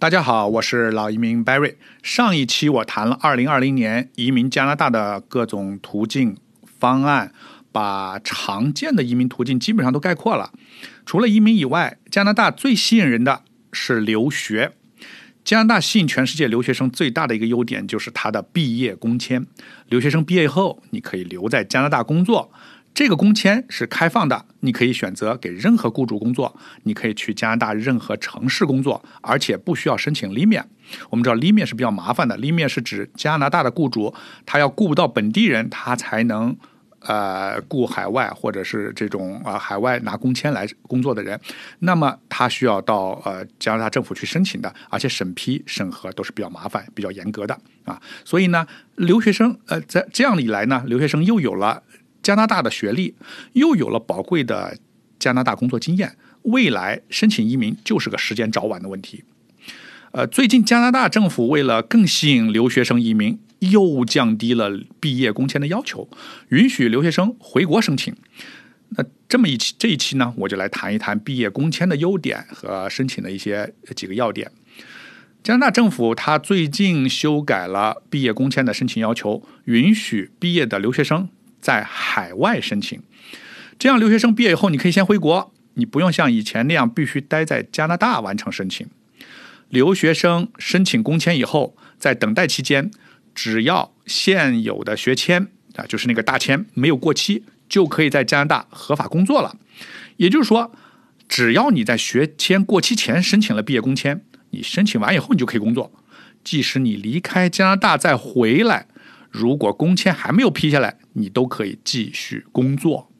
大家好，我是老移民 Barry。上一期我谈了2020年移民加拿大的各种途径方案，把常见的移民途径基本上都概括了。除了移民以外，加拿大最吸引人的是留学。加拿大吸引全世界留学生最大的一个优点就是它的毕业工签。留学生毕业后，你可以留在加拿大工作。这个工签是开放的，你可以选择给任何雇主工作，你可以去加拿大任何城市工作，而且不需要申请 l i m i 我们知道 l i m i 是比较麻烦的 l i m i 是指加拿大的雇主他要雇不到本地人，他才能呃雇海外或者是这种啊海外拿工签来工作的人，那么他需要到呃加拿大政府去申请的，而且审批审核都是比较麻烦、比较严格的啊。所以呢，留学生呃在这样一来呢，留学生又有了。加拿大的学历又有了宝贵的加拿大工作经验，未来申请移民就是个时间早晚的问题。呃，最近加拿大政府为了更吸引留学生移民，又降低了毕业工签的要求，允许留学生回国申请。那这么一期这一期呢，我就来谈一谈毕业工签的优点和申请的一些几个要点。加拿大政府它最近修改了毕业工签的申请要求，允许毕业的留学生。在海外申请，这样留学生毕业以后，你可以先回国，你不用像以前那样必须待在加拿大完成申请。留学生申请工签以后，在等待期间，只要现有的学签啊，就是那个大签没有过期，就可以在加拿大合法工作了。也就是说，只要你在学签过期前申请了毕业工签，你申请完以后你就可以工作，即使你离开加拿大再回来。如果工签还没有批下来，你都可以继续工作。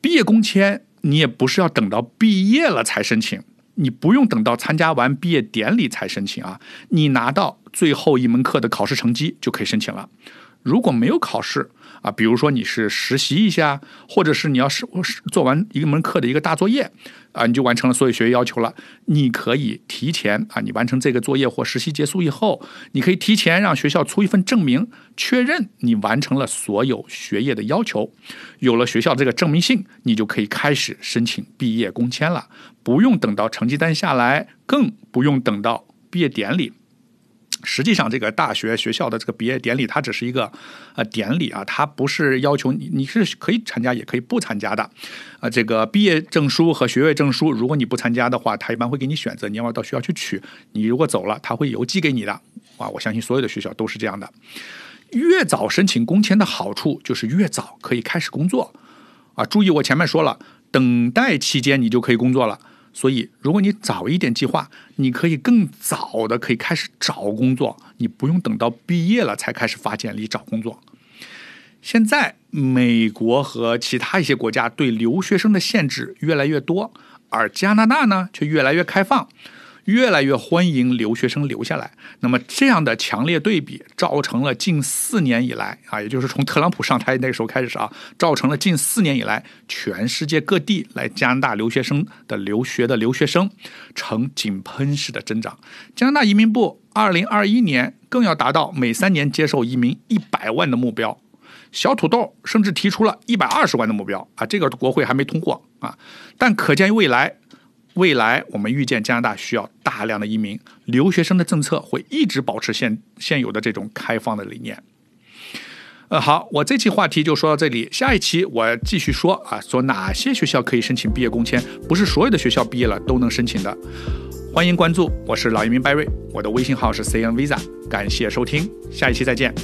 毕业工签你也不是要等到毕业了才申请，你不用等到参加完毕业典礼才申请啊，你拿到最后一门课的考试成绩就可以申请了。如果没有考试啊，比如说你是实习一下，或者是你要是做完一门课的一个大作业啊，你就完成了所有学业要求了，你可以提前啊，你完成这个作业或实习结束以后，你可以提前让学校出一份证明，确认你完成了所有学业的要求。有了学校这个证明信，你就可以开始申请毕业工签了，不用等到成绩单下来，更不用等到毕业典礼。实际上，这个大学学校的这个毕业典礼，它只是一个呃典礼啊，它不是要求你你是可以参加，也可以不参加的。啊，这个毕业证书和学位证书，如果你不参加的话，他一般会给你选择，你要不要到学校去取？你如果走了，他会邮寄给你的。啊，我相信所有的学校都是这样的。越早申请工签的好处就是越早可以开始工作。啊，注意我前面说了，等待期间你就可以工作了。所以，如果你早一点计划，你可以更早的可以开始找工作，你不用等到毕业了才开始发简历找工作。现在，美国和其他一些国家对留学生的限制越来越多，而加拿大呢却越来越开放。越来越欢迎留学生留下来，那么这样的强烈对比，造成了近四年以来啊，也就是从特朗普上台那个时候开始啊，造成了近四年以来，全世界各地来加拿大留学生的留学的留学生呈井喷式的增长。加拿大移民部二零二一年更要达到每三年接受移民一百万的目标，小土豆甚至提出了一百二十万的目标啊，这个国会还没通过啊，但可见未来。未来我们预见加拿大需要大量的移民，留学生的政策会一直保持现现有的这种开放的理念。呃，好，我这期话题就说到这里，下一期我继续说啊，说哪些学校可以申请毕业工签，不是所有的学校毕业了都能申请的。欢迎关注，我是老移民 Barry，我的微信号是 CN Visa，感谢收听，下一期再见。